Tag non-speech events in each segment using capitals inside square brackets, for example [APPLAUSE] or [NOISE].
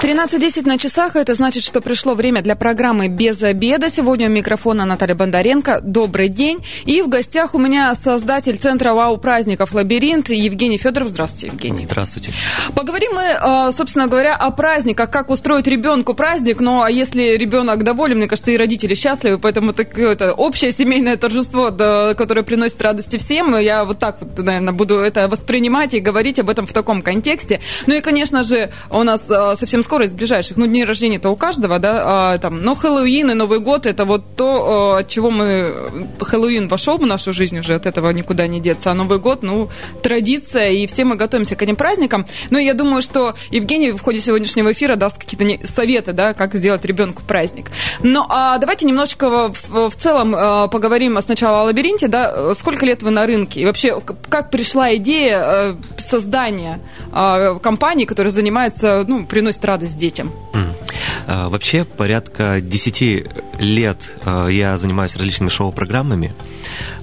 13.10 на часах. Это значит, что пришло время для программы «Без обеда». Сегодня у микрофона Наталья Бондаренко. Добрый день. И в гостях у меня создатель Центра ВАУ праздников «Лабиринт» Евгений Федоров. Здравствуйте, Евгений. Здравствуйте. Поговорим мы, а, собственно говоря, о праздниках, как устроить ребенку праздник. Ну, а если ребенок доволен, мне кажется, и родители счастливы, поэтому это общее семейное торжество, которое приносит радости всем. Я вот так вот, наверное, буду это воспринимать и говорить об этом в таком контексте. Ну и, конечно же, у нас а, совсем скоро из ближайших, ну, дни рождения-то у каждого, да, а, там, но Хэллоуин и Новый год это вот то, от чего мы... Хэллоуин вошел в нашу жизнь уже, от этого никуда не деться, а Новый год, ну, традиция, и все мы готовимся к этим праздникам. Но я думаю, что Евгений в ходе сегодняшнего эфира даст какие-то советы, да, как сделать ребенку праздник. Ну, а давайте немножечко в, в целом э, поговорим сначала о лабиринте, да, сколько лет вы на рынке, и вообще, как пришла идея э, создания э, компании, которая занимается, ну, приносит радость радость детям? Mm. Вообще порядка 10 лет а, я занимаюсь различными шоу-программами.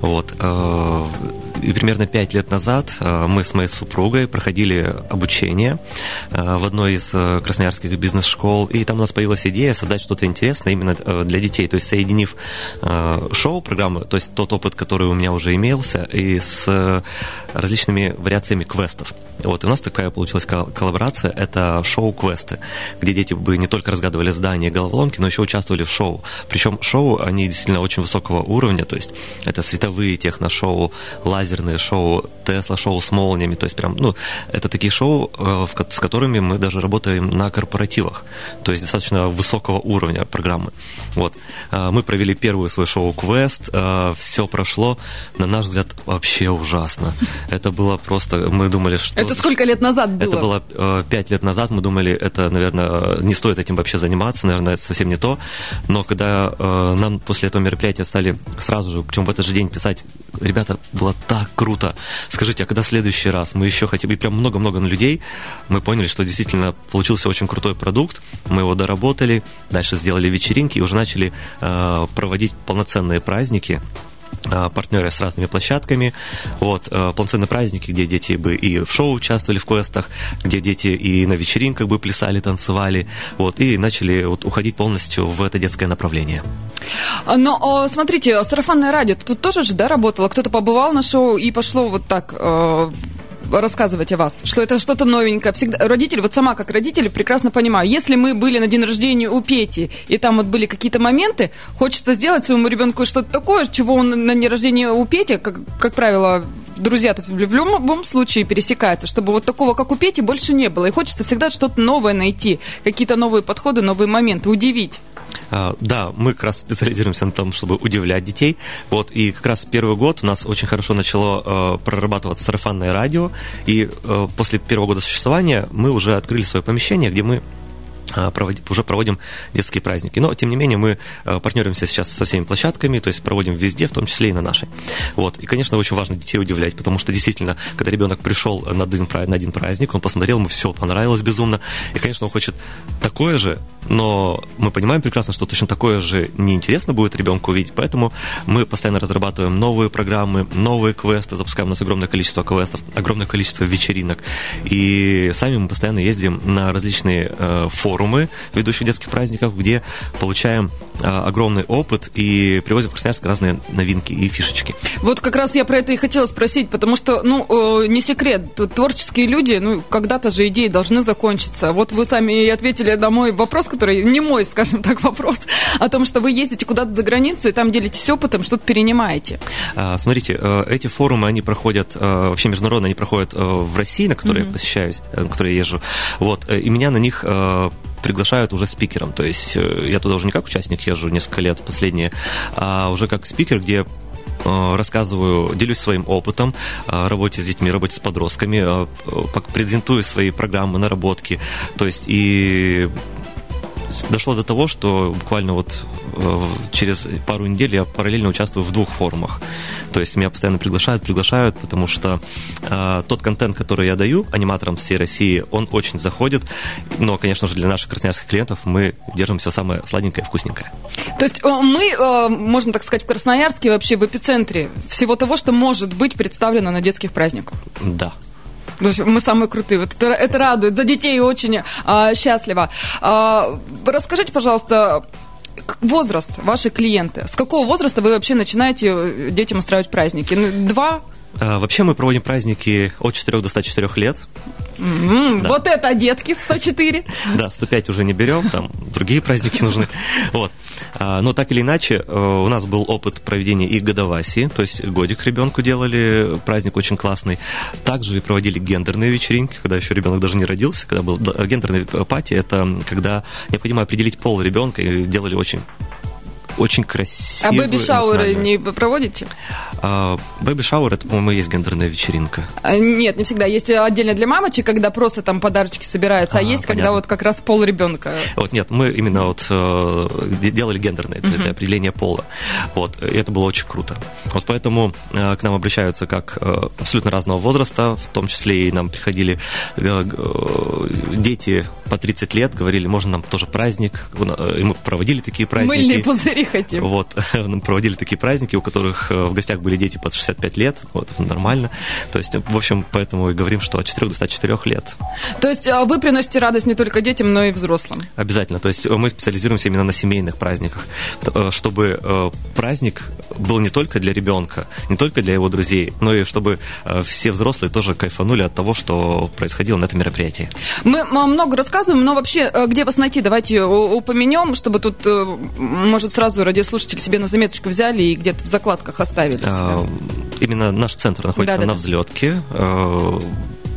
Вот. Примерно пять лет назад э, мы с моей супругой проходили обучение э, в одной из э, красноярских бизнес-школ, и там у нас появилась идея создать что-то интересное именно для детей, то есть соединив шоу-программы, то есть тот опыт, который у меня уже имелся, и с различными вариациями квестов. Вот, и у нас такая получилась коллаборация, это шоу-квесты, где дети бы не только разгадывали здания и головоломки, но еще участвовали в шоу. Причем шоу, они действительно очень высокого уровня, то есть это световые техно-шоу, лазер лазерные шоу, Тесла шоу с молниями, то есть прям, ну, это такие шоу, э, с которыми мы даже работаем на корпоративах, то есть достаточно высокого уровня программы. Вот. Э, мы провели первую свой шоу «Квест», э, все прошло, на наш взгляд, вообще ужасно. Это было просто, мы думали, что... Это сколько лет назад было? Это было пять лет назад, мы думали, это, наверное, не стоит этим вообще заниматься, наверное, это совсем не то, но когда нам после этого мероприятия стали сразу же, причем в этот же день писать, ребята, было так круто. Скажите, а когда в следующий раз мы еще хотим, и прям много-много людей, мы поняли, что действительно получился очень крутой продукт, мы его доработали, дальше сделали вечеринки и уже начали э, проводить полноценные праздники, партнеры с разными площадками. Вот, э, полноценные праздники, где дети бы и в шоу участвовали в квестах, где дети и на вечеринках бы плясали, танцевали. Вот, и начали вот, уходить полностью в это детское направление. А, но смотрите, сарафанное радио тут тоже же, да, работало? Кто-то побывал на шоу и пошло вот так рассказывать о вас, что это что-то новенькое. Всегда родители, вот сама как родитель прекрасно понимаю, если мы были на день рождения у Пети, и там вот были какие-то моменты, хочется сделать своему ребенку что-то такое, чего он на день рождения у Пети, как, как правило, друзья-то в любом случае пересекаются, чтобы вот такого, как у Пети, больше не было. И хочется всегда что-то новое найти, какие-то новые подходы, новые моменты, удивить. А, да, мы как раз специализируемся на том, чтобы удивлять детей. Вот, и как раз первый год у нас очень хорошо начало э, прорабатываться сарафанное радио. И э, после первого года существования мы уже открыли свое помещение, где мы уже проводим детские праздники. Но, тем не менее, мы а, партнеримся сейчас со всеми площадками, то есть проводим везде, в том числе и на нашей. Вот. И, конечно, очень важно детей удивлять, потому что действительно, когда ребенок пришел на один, на один праздник, он посмотрел, ему все понравилось безумно, и, конечно, он хочет такое же, но мы понимаем прекрасно, что точно такое же неинтересно будет ребенку увидеть, поэтому мы постоянно разрабатываем новые программы, новые квесты, запускаем у нас огромное количество квестов, огромное количество вечеринок, и сами мы постоянно ездим на различные э, форумы, форумы ведущих детских праздников, где получаем а, огромный опыт и привозим в Красноярск разные новинки и фишечки. Вот как раз я про это и хотела спросить, потому что, ну, э, не секрет, творческие люди, ну, когда-то же идеи должны закончиться. Вот вы сами и ответили на мой вопрос, который не мой, скажем так, [LAUGHS] вопрос, о том, что вы ездите куда-то за границу и там делитесь опытом, что-то перенимаете. А, смотрите, э, эти форумы, они проходят, э, вообще международно, они проходят в России, на которые mm-hmm. я посещаюсь, на которые я езжу. Вот, и меня на них приглашают уже спикером. То есть э, я туда уже не как участник езжу несколько лет последние, а уже как спикер, где э, рассказываю, делюсь своим опытом работе с детьми, работе с подростками, презентую свои программы, наработки. То есть и дошло до того, что буквально вот э, через пару недель я параллельно участвую в двух форумах. То есть меня постоянно приглашают, приглашают, потому что э, тот контент, который я даю аниматорам всей России, он очень заходит. Но, конечно же, для наших красноярских клиентов мы держим все самое сладенькое и вкусненькое. То есть мы, можно так сказать, в Красноярске вообще в эпицентре всего того, что может быть представлено на детских праздниках? Да. Мы самые крутые. Вот это, это радует. За детей очень а, счастливо. А, расскажите, пожалуйста, возраст вашей клиенты. С какого возраста вы вообще начинаете э, детям устраивать праздники? Ну, два? А, вообще мы проводим праздники от 4 до 104 лет. Mm-hmm. Да. Вот это детки в 104. [LAUGHS] Да, 105 уже не берем, там другие праздники нужны. Вот. А, но так или иначе, э, у нас был опыт проведения и годоваси, то есть годик ребенку делали, праздник очень классный. Также проводили гендерные вечеринки, когда еще ребенок даже не родился, когда был гендерный party, это когда необходимо определить пол ребенка, и делали очень очень красиво. А baby shower ы не проводите? А, baby shower, это, по-моему, есть гендерная вечеринка. А, нет, не всегда. Есть отдельно для мамочек, когда просто там подарочки собираются, а, а есть, понятно. когда вот как раз пол ребенка. Вот нет, мы именно вот э, делали гендерное, то есть для определения пола. Вот, и это было очень круто. Вот поэтому э, к нам обращаются как э, абсолютно разного возраста, в том числе и нам приходили дети по 30 лет, говорили, можно нам тоже праздник, и мы проводили такие праздники. Мыльные пузыри хотим. Вот, [LAUGHS] проводили такие праздники, у которых в гостях были дети под 65 лет, вот, нормально. То есть, в общем, поэтому и говорим, что от 4 до 104 лет. То есть а, вы приносите радость не только детям, но и взрослым? Обязательно. То есть мы специализируемся именно на семейных праздниках, э, чтобы э, праздник был не только для ребенка, не только для его друзей, но и чтобы э, все взрослые тоже кайфанули от того, что происходило на этом мероприятии. Мы много рассказываем, но вообще, где вас найти? Давайте упомянем, чтобы тут, может, сразу радиослушатели себе на заметочку взяли и где-то в закладках оставили. А, именно наш центр находится да, на да, взлетке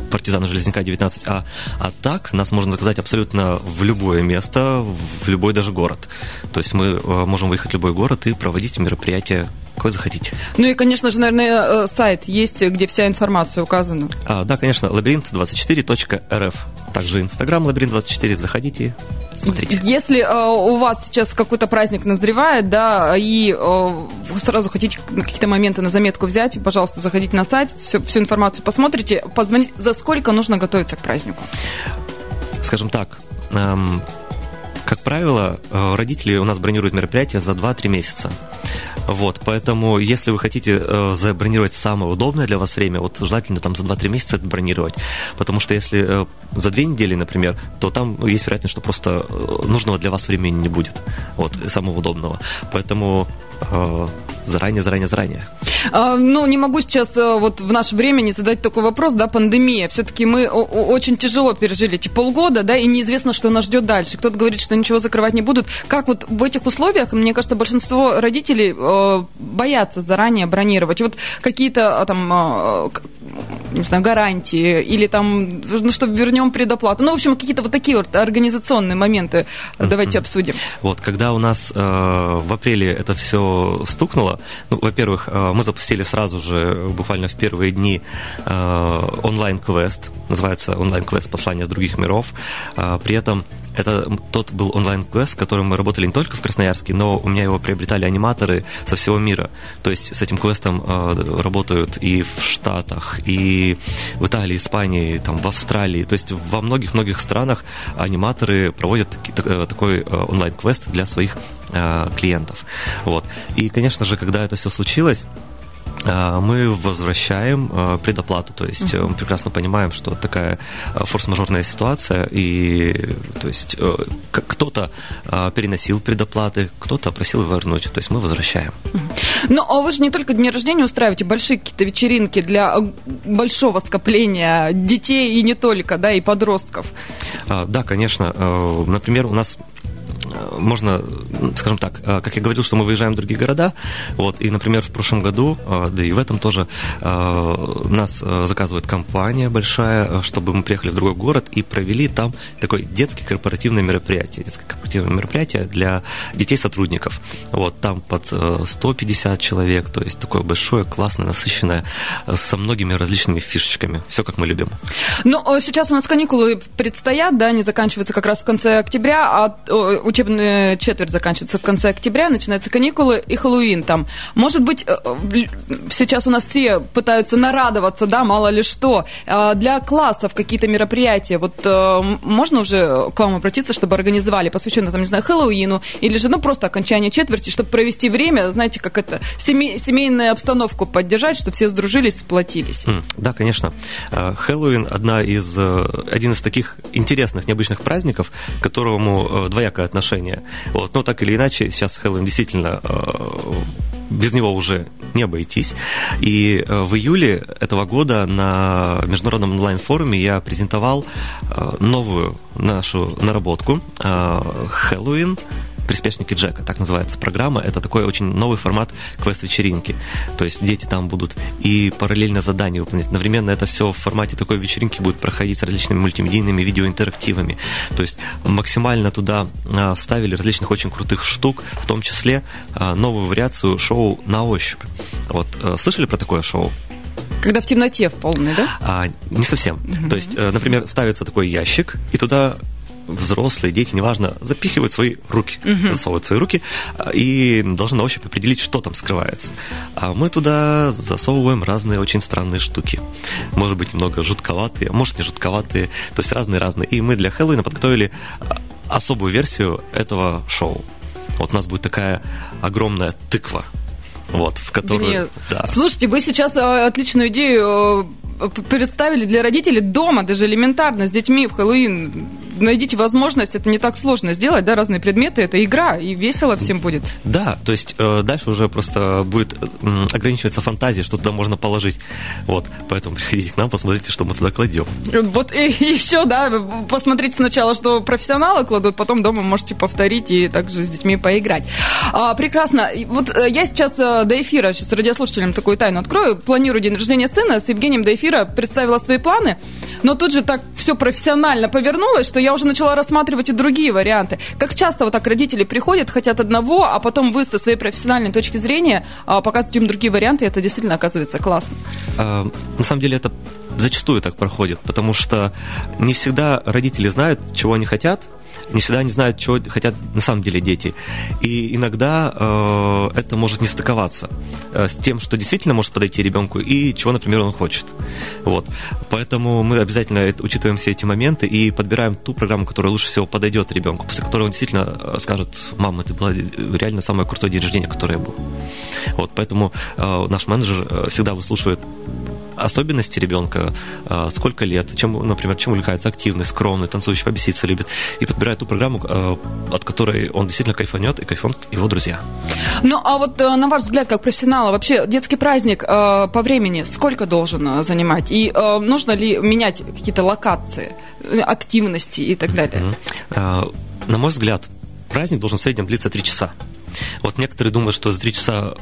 партизана Железняка 19А. А так нас можно заказать абсолютно в любое место, в любой даже город. То есть мы э, можем выехать в любой город и проводить мероприятие какой захотите. Ну и, конечно же, наверное, э, сайт есть, где вся информация указана. А, да, конечно, лабиринт24.рф. Также Инстаграм лабиринт24. Заходите, смотрите. Если э, у вас сейчас какой-то праздник назревает, да, и э, сразу хотите какие-то моменты на заметку взять, пожалуйста, заходите на сайт, всю, всю информацию посмотрите, позвоните. За сколько нужно готовиться к празднику? Скажем так, эм, как правило, э, родители у нас бронируют мероприятия за 2-3 месяца. Вот, поэтому, если вы хотите э, забронировать самое удобное для вас время, вот желательно там за 2-3 месяца это бронировать. Потому что если э, за две недели, например, то там есть вероятность, что просто э, нужного для вас времени не будет. Вот, самого удобного. Поэтому э, заранее, заранее, заранее. А, ну, не могу сейчас э, вот в наше время не задать такой вопрос, да, пандемия. Все-таки мы очень тяжело пережили эти полгода, да, и неизвестно, что нас ждет дальше. Кто-то говорит, что ничего закрывать не будут. Как вот в этих условиях, мне кажется, большинство родителей э, боятся заранее бронировать. Вот какие-то а, там, э, не знаю, гарантии или там, ну, что вернем предоплату. Ну, в общем, какие-то вот такие вот организационные моменты давайте обсудим. Вот, когда у нас э, в апреле это все стукнуло, ну, во-первых, э, мы запустили сразу же, буквально в первые дни, э, онлайн-квест, называется онлайн-квест «Послание с других миров». Э, при этом это тот был онлайн-квест, с которым мы работали не только в Красноярске, но у меня его приобретали аниматоры со всего мира. То есть с этим квестом э, работают и в Штатах, и в Италии, Испании, там, в Австралии. То есть во многих-многих странах аниматоры проводят такой онлайн-квест для своих клиентов. Вот. И, конечно же, когда это все случилось, а, мы возвращаем а, предоплату. То есть uh-huh. мы прекрасно понимаем, что такая форс-мажорная ситуация, и то есть э, кто-то переносил предоплаты, кто-то просил вернуть. То есть мы возвращаем. Uh-huh. Ну, а вы же не только дни рождения устраиваете, большие какие-то вечеринки для большого скопления детей и не только, да, и подростков. Да, конечно. Например, у нас можно, скажем так, как я говорил, что мы выезжаем в другие города, вот, и, например, в прошлом году, да и в этом тоже, нас заказывает компания большая, чтобы мы приехали в другой город и провели там такое детское корпоративное мероприятие, детское корпоративное мероприятие для детей-сотрудников. Вот, там под 150 человек, то есть такое большое, классное, насыщенное, со многими различными фишечками. Все, как мы любим. Ну, сейчас у нас каникулы предстоят, да, они заканчиваются как раз в конце октября, а учебная четверть заканчивается в конце октября, начинаются каникулы и Хэллоуин там. Может быть, э, сейчас у нас все пытаются нарадоваться, да, мало ли что. А для классов какие-то мероприятия, вот э, можно уже к вам обратиться, чтобы организовали, посвященные, там, не знаю, Хэллоуину, или же, ну, просто окончание четверти, чтобы провести время, знаете, как это, семей, семейную обстановку поддержать, чтобы все сдружились, сплотились. Да, конечно. Э, Хэллоуин одна из, один из таких интересных, необычных праздников, к которому двоякое отношение. Вот. Но так или иначе, сейчас Хэллоуин действительно без него уже не обойтись. И э, в июле этого года на международном онлайн-форуме я презентовал э, новую нашу наработку э, Хэллоуин «Приспешники Джека», так называется программа. Это такой очень новый формат квест-вечеринки. То есть дети там будут и параллельно задания выполнять. Одновременно это все в формате такой вечеринки будет проходить с различными мультимедийными видеоинтерактивами. То есть максимально туда а, вставили различных очень крутых штук, в том числе а, новую вариацию шоу «На ощупь». Вот, э, слышали про такое шоу? Когда в темноте в полной, да? А, не совсем. Угу. То есть, э, например, ставится такой ящик, и туда взрослые, дети, неважно, запихивают свои руки, угу. засовывают свои руки а, и должны на ощупь определить, что там скрывается. А мы туда засовываем разные очень странные штуки. Может быть, немного жутковатые, а может не жутковатые, то есть разные-разные. И мы для Хэллоуина подготовили а, особую версию этого шоу. Вот у нас будет такая огромная тыква, вот, в которую... Да. Слушайте, вы сейчас отличную идею представили для родителей дома, даже элементарно, с детьми в Хэллоуин. Найдите возможность, это не так сложно сделать, да, разные предметы, это игра, и весело всем будет. Да, то есть э, дальше уже просто будет э, ограничиваться фантазия, что туда можно положить. Вот, поэтому приходите к нам, посмотрите, что мы туда кладем. Вот [LAUGHS] и еще, да, посмотрите сначала, что профессионалы кладут, потом дома можете повторить и также с детьми поиграть. А, прекрасно. Вот э, я сейчас э, до эфира, сейчас радиослушателям такую тайну открою, планирую день рождения сына с Евгением до эфира представила свои планы, но тут же так все профессионально повернулось, что я уже начала рассматривать и другие варианты. Как часто вот так родители приходят, хотят одного, а потом вы со своей профессиональной точки зрения а, показываете им другие варианты, и это действительно оказывается классно. А, на самом деле это зачастую так проходит, потому что не всегда родители знают, чего они хотят, не всегда они знают, чего хотят на самом деле дети. И иногда э, это может не стыковаться э, с тем, что действительно может подойти ребенку и чего, например, он хочет. Вот. Поэтому мы обязательно учитываем все эти моменты и подбираем ту программу, которая лучше всего подойдет ребенку, после которой он действительно э, скажет, мама, это было реально самое крутое день рождения, которое я был. Вот, поэтому э, наш менеджер э, всегда выслушивает особенности ребенка, а, сколько лет, чем, например, чем увлекается, активный, скромный, танцующий, побеситься любит, и подбирает ту программу, а, от которой он действительно кайфанет, и кайфанут его друзья. Ну, а вот э, на ваш взгляд, как профессионала, вообще детский праздник э, по времени сколько должен э, занимать? И нужно ли менять какие-то локации, активности и так далее? Mm-hmm. На мой взгляд, праздник должен в среднем длиться три часа. Вот некоторые думают, что за три часа...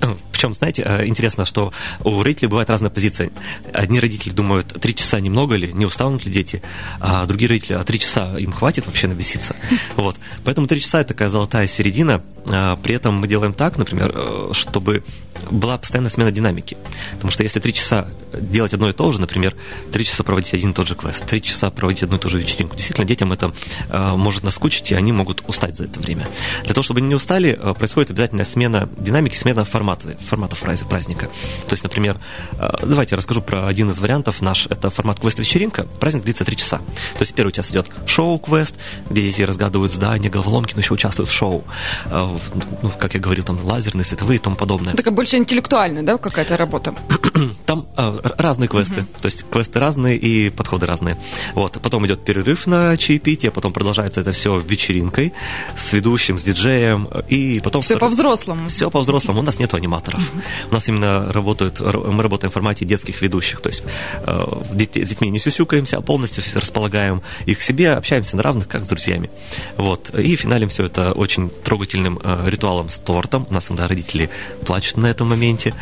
Э, Причем, знаете, э, интересно, что у родителей бывает разная позиция. Одни родители думают, три часа немного ли, не устанут ли дети, а другие родители, а три часа им хватит вообще набеситься. [LAUGHS] Вот. Поэтому три часа – это такая золотая середина. А при этом мы делаем так, например, э, чтобы была постоянная смена динамики. Потому что если три часа делать одно и то же, например, три часа проводить один и тот же квест, три часа проводить одну и ту же вечеринку, действительно, детям это э, может наскучить, и они могут устать за это время. Для того, чтобы они не устали, э, происходит обязательная смена динамики, смена формата, форматов праздника. То есть, например, э, давайте я расскажу про один из вариантов наш. Это формат квест-вечеринка. Праздник длится три часа. То есть, первый час идет шоу-квест, где дети разгадывают здания, головоломки, но еще участвуют в шоу. Э, ну, как я говорил, там лазерные, световые и тому подобное. Такая больше интеллектуальная, да, какая-то работа? [CLEARS THROAT] Там э, разные квесты, то есть квесты разные и подходы разные. Вот, потом идет перерыв на чаепитие, потом продолжается это все вечеринкой с ведущим, с диджеем, и потом... Все по-взрослому. Все по-взрослому. У нас нет аниматоров. У нас именно работают, мы работаем в формате детских ведущих, то есть э, с детьми не сюсюкаемся, а полностью располагаем их к себе, общаемся на равных, как с друзьями. Вот. И финалем все это очень трогательным э, ритуалом с тортом. У нас иногда родители плачут на этом моменте.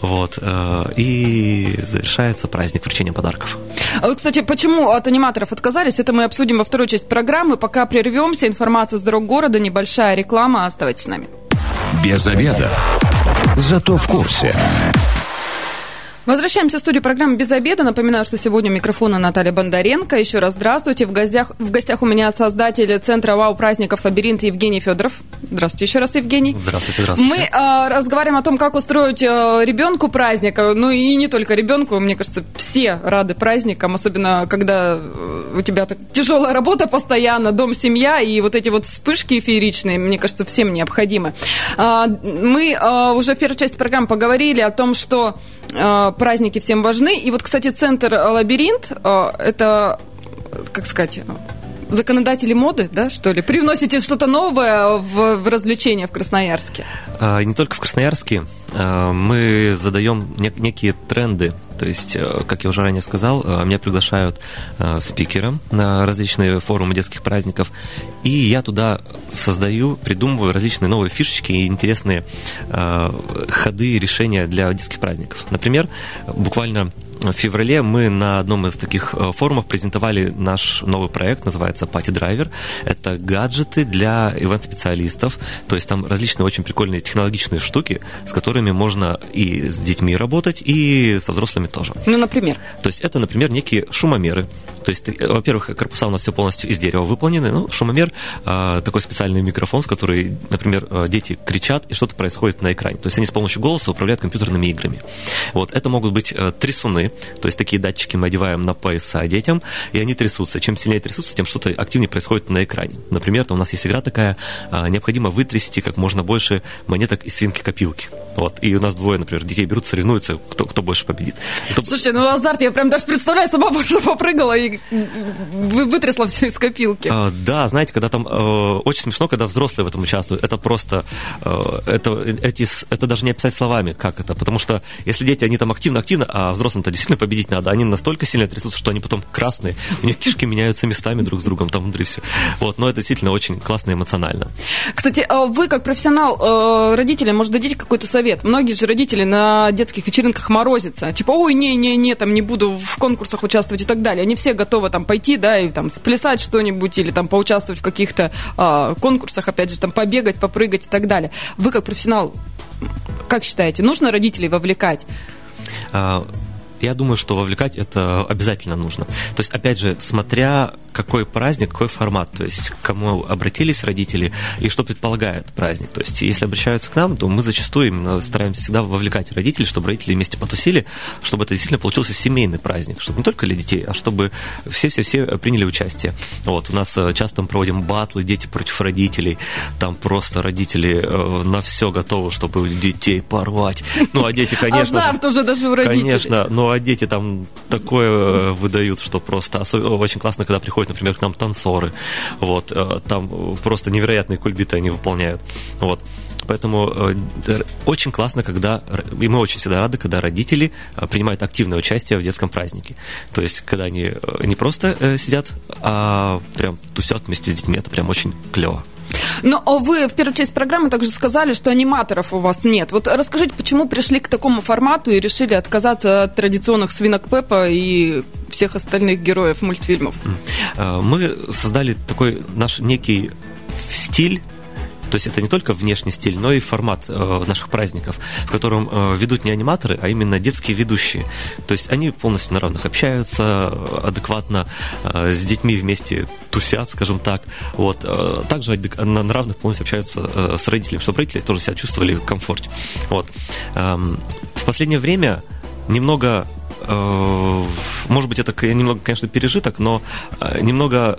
Вот. Э, и завершается праздник вручением подарков. А вот, кстати, почему от аниматоров отказались, это мы обсудим во второй части программы. Пока прервемся, информация с дорог города, небольшая реклама. Оставайтесь с нами. Без обеда. Зато в курсе. Возвращаемся в студию программы «Без обеда». Напоминаю, что сегодня микрофона Наталья Бондаренко. Еще раз здравствуйте. В гостях, в гостях у меня создатель Центра ВАУ праздников «Лабиринт» Евгений Федоров. Здравствуйте еще раз, Евгений. Здравствуйте, здравствуйте. Мы э, разговариваем о том, как устроить э, ребенку праздник. Ну и не только ребенку. Мне кажется, все рады праздникам, особенно когда у тебя так тяжелая работа постоянно, дом, семья, и вот эти вот вспышки эфиричные, мне кажется, всем необходимы. Э, мы э, уже в первой части программы поговорили о том, что праздники всем важны. И вот, кстати, центр «Лабиринт» э, – это, как сказать, законодатели моды, да, что ли? Привносите что-то новое в, в развлечения в Красноярске? А, не только в Красноярске. А, мы задаем нек- некие тренды. То есть, э, как я уже ранее сказал, меня приглашают спикером на различные форумы детских праздников, и я туда создаю, придумываю различные новые фишечки и интересные ходы и решения для детских праздников. Например, буквально в феврале мы на одном из таких э, форумов презентовали наш новый проект, называется Party Driver. Это гаджеты для ивент-специалистов, то есть там различные очень прикольные технологичные штуки, с которыми можно и с детьми работать, и со взрослыми тоже. Ну, например? То есть это, например, некие шумомеры, то есть, во-первых, корпуса у нас все полностью из дерева выполнены. Ну, шумомер э, такой специальный микрофон, в который, например, э, дети кричат, и что-то происходит на экране. То есть они с помощью голоса управляют компьютерными играми. Вот, это могут быть э, трясуны, то есть такие датчики мы одеваем на пояса детям, и они трясутся. Чем сильнее трясутся, тем что-то активнее происходит на экране. Например, у нас есть игра такая, э, необходимо вытрясти как можно больше монеток из свинки-копилки. Вот. И у нас двое, например, детей берут, соревнуются, кто, кто больше победит. Кто... Слушай, ну азарт, я прям даже представляю, сама [LAUGHS] больше попрыгала и вытрясла все из копилки. А, да, знаете, когда там э, очень смешно, когда взрослые в этом участвуют. Это просто, э, это, эти, это даже не описать словами, как это. Потому что если дети, они там активно-активно, а взрослым-то действительно победить надо, они настолько сильно трясутся, что они потом красные, у них кишки меняются местами друг с другом там внутри все. Вот, но это действительно очень классно и эмоционально. Кстати, а вы как профессионал, э, родители, может, дадите какой-то совет? Многие же родители на детских вечеринках морозятся. Типа, ой, не-не-не, там не буду в конкурсах участвовать и так далее. Они все готовы там пойти, да, и там сплясать что-нибудь или там поучаствовать в каких-то а, конкурсах, опять же, там побегать, попрыгать и так далее. Вы как профессионал, как считаете, нужно родителей вовлекать? Я думаю, что вовлекать это обязательно нужно. То есть, опять же, смотря какой праздник, какой формат, то есть к кому обратились родители и что предполагает праздник. То есть, если обращаются к нам, то мы зачастую именно стараемся всегда вовлекать родителей, чтобы родители вместе потусили, чтобы это действительно получился семейный праздник, чтобы не только для детей, а чтобы все-все-все приняли участие. Вот, у нас э, часто мы проводим батлы «Дети против родителей», там просто родители э, на все готовы, чтобы детей порвать. Ну, а дети, конечно... Азарт уже даже у родителей. Конечно, а дети там такое э, выдают, что просто очень классно, когда приходят например, к нам танцоры, вот, э, там просто невероятные кульбиты они выполняют, вот. Поэтому э, очень классно, когда, и мы очень всегда рады, когда родители принимают активное участие в детском празднике. То есть, когда они не просто сидят, а прям тусят вместе с детьми, это прям очень клево. Но вы в первой части программы также сказали, что аниматоров у вас нет. Вот расскажите, почему пришли к такому формату и решили отказаться от традиционных свинок Пеппа и всех остальных героев мультфильмов? Э, мы создали такой наш некий стиль то есть это не только внешний стиль, но и формат э, наших праздников, в котором э, ведут не аниматоры, а именно детские ведущие. То есть они полностью на равных общаются, адекватно э, с детьми вместе тусят, скажем так. Вот. Э, также на, на равных полностью общаются э, с родителями, чтобы родители тоже себя чувствовали в комфорте. Вот. Эм, в последнее время немного может быть, это немного, конечно, пережиток, но немного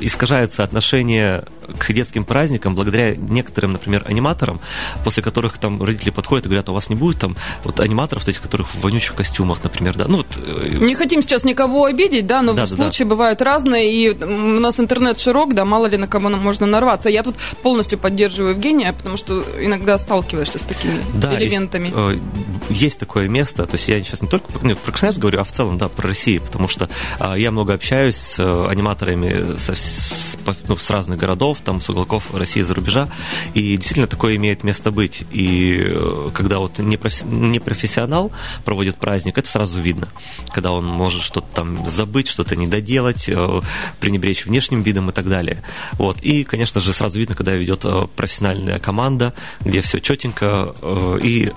искажается отношение к детским праздникам благодаря некоторым, например, аниматорам, после которых там родители подходят и говорят, «А у вас не будет там вот аниматоров, этих, которых в вонючих костюмах, например, да. Ну, вот, не хотим сейчас никого обидеть, да, но да, случаи да. бывают разные, и у нас интернет широк, да, мало ли на кого можно нарваться. Я тут полностью поддерживаю Евгения, потому что иногда сталкиваешься с такими да, элементами. Есть, есть такое место, то есть я сейчас не только про Красноярск говорю, а в целом, да, про Россию, потому что а, я много общаюсь с э, аниматорами со, с, ну, с разных городов, там, с уголков России за рубежа, и действительно такое имеет место быть. И э, когда вот непрофессионал проводит праздник, это сразу видно, когда он может что-то там забыть, что-то не доделать, э, пренебречь внешним видом и так далее. Вот. И, конечно же, сразу видно, когда ведет профессиональная команда, где все четенько и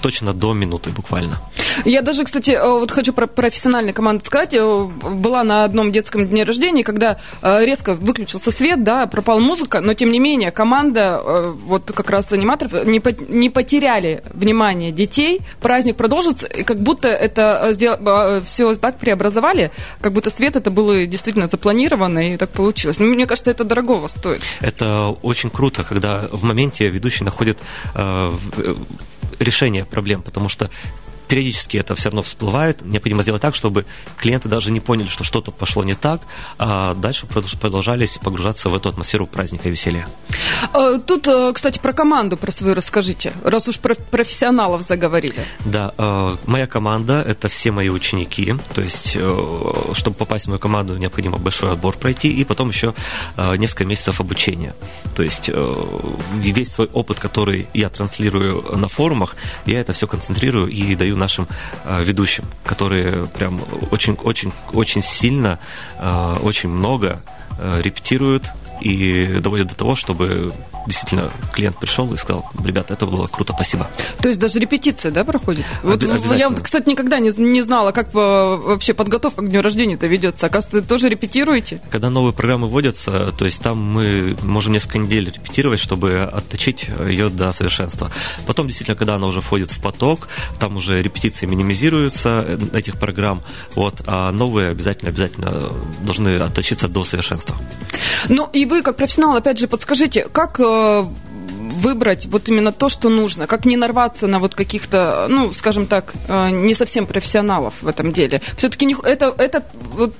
точно до минуты буквально. Я даже, кстати, э, вот хочу про профессиональные команды сказать. Э, была на одном детском дне рождения, когда э, резко выключился свет, да, пропала музыка, но тем не менее команда, вот как раз аниматоров, не, не потеряли внимание детей. Праздник продолжится, и как будто это все так преобразовали, как будто свет это было действительно запланировано, и так получилось. Но мне кажется, это дорогого стоит. Это очень круто, когда в моменте ведущий находит решение проблем, потому что периодически это все равно всплывает. Необходимо сделать так, чтобы клиенты даже не поняли, что что-то пошло не так, а дальше продолжались погружаться в эту атмосферу праздника и веселья. А, тут, э, кстати, про команду про свою расскажите, раз уж про профессионалов заговорили. Да, э, моя команда – это все мои ученики, то есть, э, чтобы попасть в мою команду, необходимо большой отбор пройти, и потом еще несколько месяцев обучения. То есть, весь свой опыт, который я транслирую на форумах, я это все концентрирую и даю нашим ведущим, которые прям очень-очень-очень сильно, очень много репетируют и доводят до того, чтобы действительно клиент пришел и сказал, ребята, это было круто, спасибо. То есть даже репетиция, да, проходит? Вот я, кстати, никогда не, не знала, как вообще подготовка к дню рождения-то ведется. Оказывается, тоже репетируете? Когда новые программы вводятся, то есть там мы можем несколько недель репетировать, чтобы отточить ее до совершенства. Потом, действительно, когда она уже входит в поток, там уже репетиции минимизируются э, этих программ, вот, а новые обязательно, обязательно должны отточиться до совершенства. Ну, и вы, как профессионал, опять же, подскажите, как э, выбрать вот именно то, что нужно, как не нарваться на вот каких-то, ну, скажем так, э, не совсем профессионалов в этом деле. Все-таки не, это, это вот,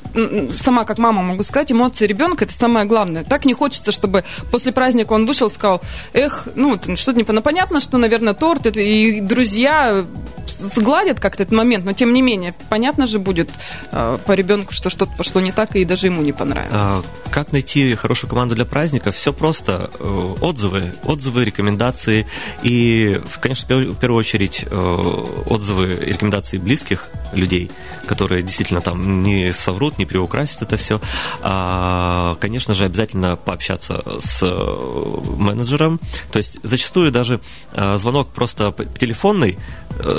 сама как мама могу сказать, эмоции ребенка это самое главное. Так не хочется, чтобы после праздника он вышел и сказал, эх, ну, что-то непонятно, понятно, что, наверное, торт, это, и друзья сгладят как-то этот момент, но тем не менее, понятно же будет э, по ребенку, что что-то пошло не так, и даже ему не понравилось. А, как найти хорошую команду для праздника? Все просто. Э, отзывы, отзывы, рекомендации и, конечно, в первую очередь э, отзывы и рекомендации близких людей, которые действительно там не соврут, не приукрасят это все. А, конечно же, обязательно пообщаться с э, менеджером. То есть зачастую даже звонок просто телефонный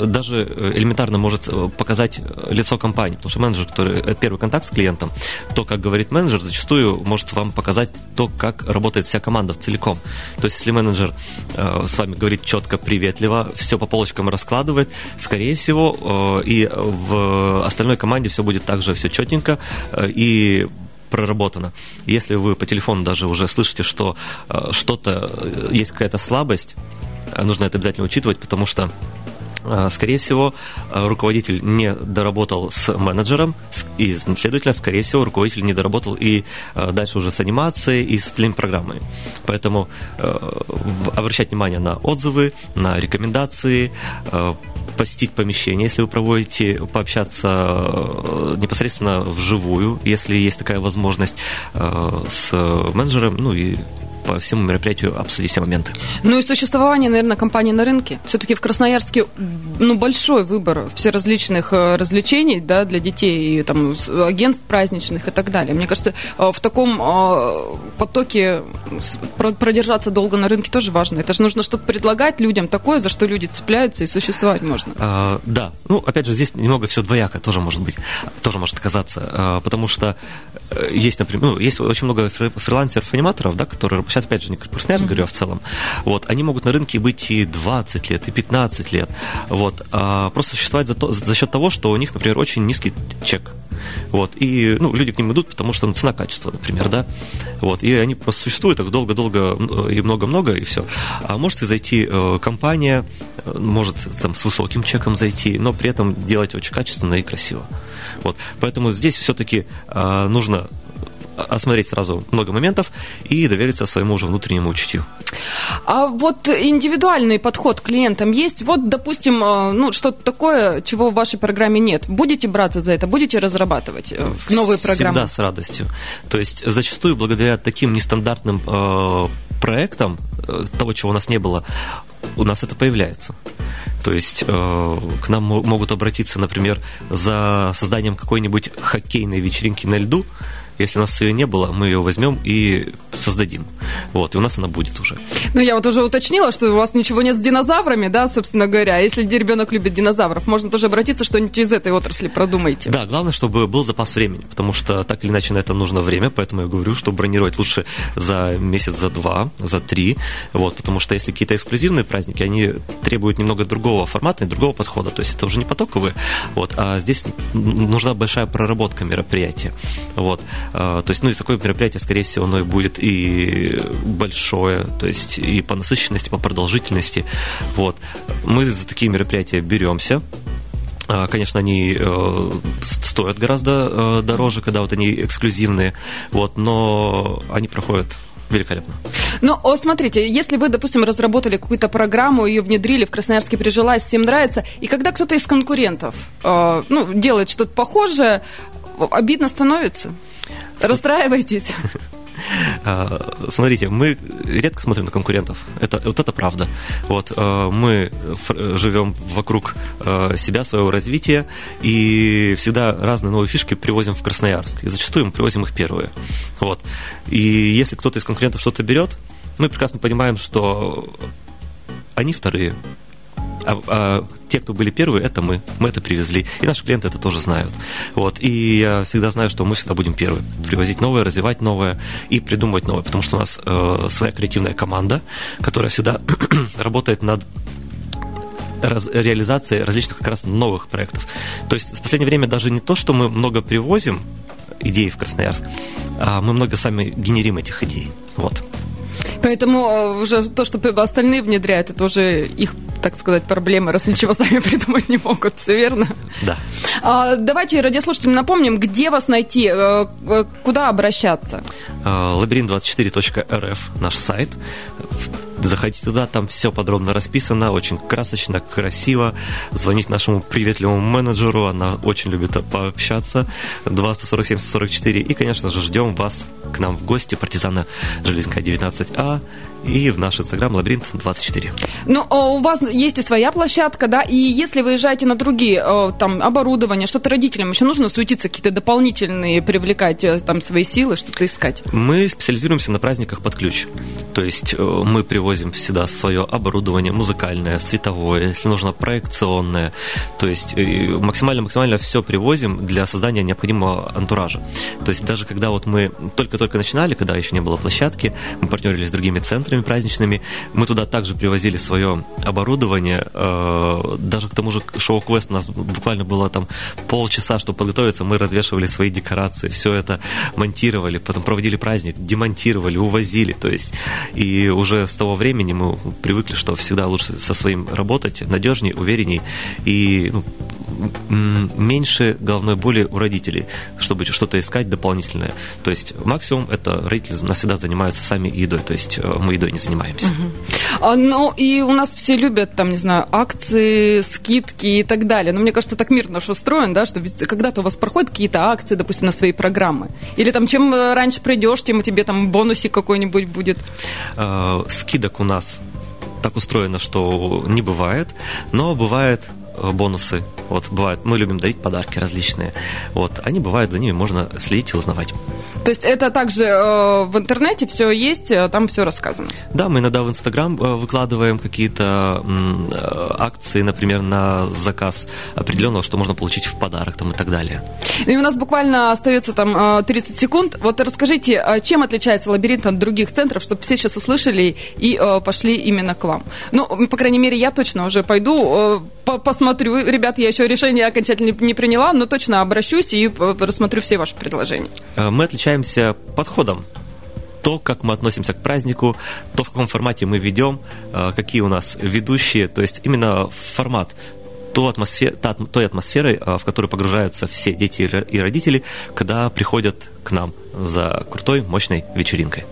даже элементарно может показать лицо компании, потому что менеджер, который это первый контакт с клиентом, то, как говорит менеджер, зачастую может вам показать то, как работает вся команда в целиком. То есть, если менеджер э, с вами говорит четко, приветливо, все по полочкам раскладывает, скорее всего, э, и в остальной команде все будет также все четенько э, и проработано. Если вы по телефону даже уже слышите, что что-то, есть какая-то слабость, нужно это обязательно учитывать, потому что скорее всего, а, руководитель не доработал с менеджером, и, следовательно, скорее всего, руководитель не доработал и а, дальше уже с анимацией и с программами. Поэтому обращать внимание на отзывы, на рекомендации, посетить помещение, если вы проводите, пообщаться непосредственно вживую, если есть такая возможность, с менеджером, ну и по всему мероприятию обсудить все моменты. Ну и существование, наверное, компании на рынке. Все-таки в Красноярске ну, большой выбор все различных э, развлечений да, для детей, и, там, агентств праздничных и так далее. Мне кажется, э, в таком э, потоке продержаться долго на рынке тоже важно. Это же нужно что-то предлагать людям такое, за что люди цепляются и существовать можно. А, да. Ну, опять же, здесь немного все двояко тоже может быть, тоже может оказаться. А, потому что есть, например, ну, есть очень много фрилансеров-аниматоров, да, которые сейчас опять же не Красноярск, mm-hmm. говорю, а в целом, вот, они могут на рынке быть и 20 лет, и 15 лет, вот, а просто существовать за, то, за счет того, что у них, например, очень низкий чек, вот, и, ну, люди к ним идут, потому что ну, цена-качество, например, да, вот, и они просто существуют так долго-долго и много-много, и все. А может и зайти э, компания, э, может там с высоким чеком зайти, но при этом делать очень качественно и красиво. Вот, поэтому здесь все-таки э, нужно осмотреть сразу много моментов и довериться своему уже внутреннему чутью. А вот индивидуальный подход к клиентам есть? Вот, допустим, э, ну, что-то такое, чего в вашей программе нет. Будете браться за это? Будете разрабатывать э, новые программы? Всегда с радостью. То есть зачастую благодаря таким нестандартным э, проектам, э, того, чего у нас не было, у нас это появляется. То есть э, к нам могут обратиться, например, за созданием какой-нибудь хоккейной вечеринки на льду, если у нас ее не было, мы ее возьмем и создадим. Вот, и у нас она будет уже. Ну, я вот уже уточнила, что у вас ничего нет с динозаврами, да, собственно говоря. Если ребенок любит динозавров, можно тоже обратиться, что-нибудь из этой отрасли продумайте. Да, главное, чтобы был запас времени, потому что так или иначе на это нужно время, поэтому я говорю, что бронировать лучше за месяц, за два, за три, вот, потому что если какие-то эксклюзивные праздники, они требуют немного другого формата и другого подхода, то есть это уже не потоковые, вот, а здесь нужна большая проработка мероприятия, вот. А, то есть, ну, и такое мероприятие, скорее всего, оно и будет и большое, то есть и по насыщенности, по продолжительности. Вот. Мы за такие мероприятия беремся, а, Конечно, они э, стоят гораздо э, дороже, когда вот они эксклюзивные, вот, но они проходят великолепно. Ну, смотрите, если вы, допустим, разработали какую-то программу, ее внедрили, в Красноярске прижилась, всем нравится, и когда кто-то из конкурентов э, ну, делает что-то похожее, обидно становится? Расстраивайтесь. [LAUGHS] А, смотрите, мы редко смотрим на конкурентов. Это, вот это правда. Вот, а, мы живем вокруг а, себя, своего развития, и всегда разные новые фишки привозим в Красноярск. И зачастую мы привозим их первые. Вот. И если кто-то из конкурентов что-то берет, мы прекрасно понимаем, что они вторые, а, а те, кто были первые, это мы. Мы это привезли. И наши клиенты это тоже знают. Вот. И я всегда знаю, что мы всегда будем первые. Привозить новое, развивать новое и придумывать новое. Потому что у нас э, своя креативная команда, которая всегда [CLEARS THROAT] работает над раз, реализацией различных как раз новых проектов. То есть в последнее время даже не то, что мы много привозим идей в Красноярск, а мы много сами генерим этих идей. Вот. Поэтому э, уже то, что остальные внедряют, это уже их, так сказать, проблемы, раз ничего сами [LAUGHS] придумать не могут. Все верно? Да. А, давайте радиослушателям напомним, где вас найти, э, э, куда обращаться. Лабиринт24.рф наш сайт. Заходите туда, там все подробно расписано, очень красочно, красиво. Звонить нашему приветливому менеджеру, она очень любит пообщаться. 247 44 И, конечно же, ждем вас к нам в гости, партизана Железинка 19А и в наш инстаграм лабиринт 24. Ну, а у вас есть и своя площадка, да, и если выезжаете на другие, э, там, оборудование, что-то родителям еще нужно суетиться, какие-то дополнительные, привлекать э, там свои силы, что-то искать? Мы специализируемся на праздниках под ключ. То есть э, мы привозим всегда свое оборудование музыкальное, световое, если нужно проекционное. То есть максимально-максимально все привозим для создания необходимого антуража. То есть даже когда вот мы только-только начинали, когда еще не было площадки, мы партнерились с другими центрами, центрами праздничными. Мы туда также привозили свое оборудование. Э, даже к тому же шоу-квест у нас буквально было там полчаса, чтобы подготовиться. Мы развешивали свои декорации, все это монтировали, потом проводили праздник, демонтировали, увозили. То есть и уже с того времени мы привыкли, что всегда лучше со своим работать, надежнее, уверенней. И ну, меньше головной боли у родителей, чтобы что-то искать дополнительное. То есть максимум это родители навсегда занимаются сами едой, то есть э, мы едой не занимаемся. Угу. А, ну и у нас все любят там, не знаю, акции, скидки и так далее. Но мне кажется, так мир наш устроен, да, что когда-то у вас проходят какие-то акции, допустим, на свои программы. Или там чем э, раньше придешь, тем у тебя там бонусик какой-нибудь будет. Э, скидок у нас так устроено, что не бывает, но бывает Э, бонусы. Вот бывают, мы любим дарить подарки различные. Вот, они бывают, за ними можно следить и узнавать. То есть это также э, в интернете все есть, э, там все рассказано? Да, мы иногда в Инстаграм э, выкладываем какие-то э, акции, например, на заказ определенного, что можно получить в подарок там, и так далее. И у нас буквально остается там 30 секунд. Вот расскажите, чем отличается лабиринт от других центров, чтобы все сейчас услышали и пошли именно к вам? Ну, по крайней мере, я точно уже пойду, посмотрю. Ребят, я еще решение окончательно не приняла, но точно обращусь и рассмотрю все ваши предложения. Мы отличаемся подходом. То, как мы относимся к празднику, то, в каком формате мы ведем, э, какие у нас ведущие, то есть именно формат той, атмосфер, той атмосферой, э, в которую погружаются все дети и родители, когда приходят к нам за крутой, мощной вечеринкой.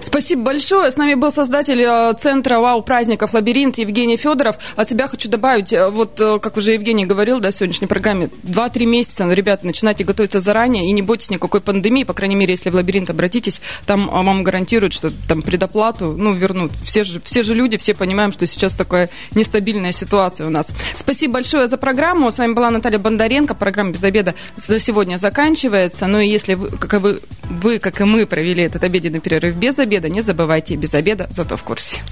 Спасибо большое. С нами был создатель э, центра «Вау» праздников «Лабиринт» Евгений Федоров. От себя хочу добавить, э, вот э, как уже Евгений говорил да, в сегодняшней программе, 2-3 месяца, ну, ребята, начинайте готовиться заранее и не бойтесь никакой пандемии, по крайней мере, если в «Лабиринт» обратитесь, там вам гарантируют, что там предоплату, ну, вернут. Все же, все же люди, все понимаем, что сейчас такая нестабильная ситуация у нас. Спасибо большое за программу. С вами была Наталья Бондаренко. Программа «Без обеда» на сегодня заканчивается. Ну и если вы, как и вы, вы, как и мы, провели этот обеденный перерыв без обеда. Не забывайте, без обеда, зато в курсе.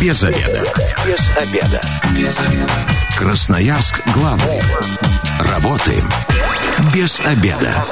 Без обеда. Без обеда. Без обеда. Красноярск главный. Работаем без обеда.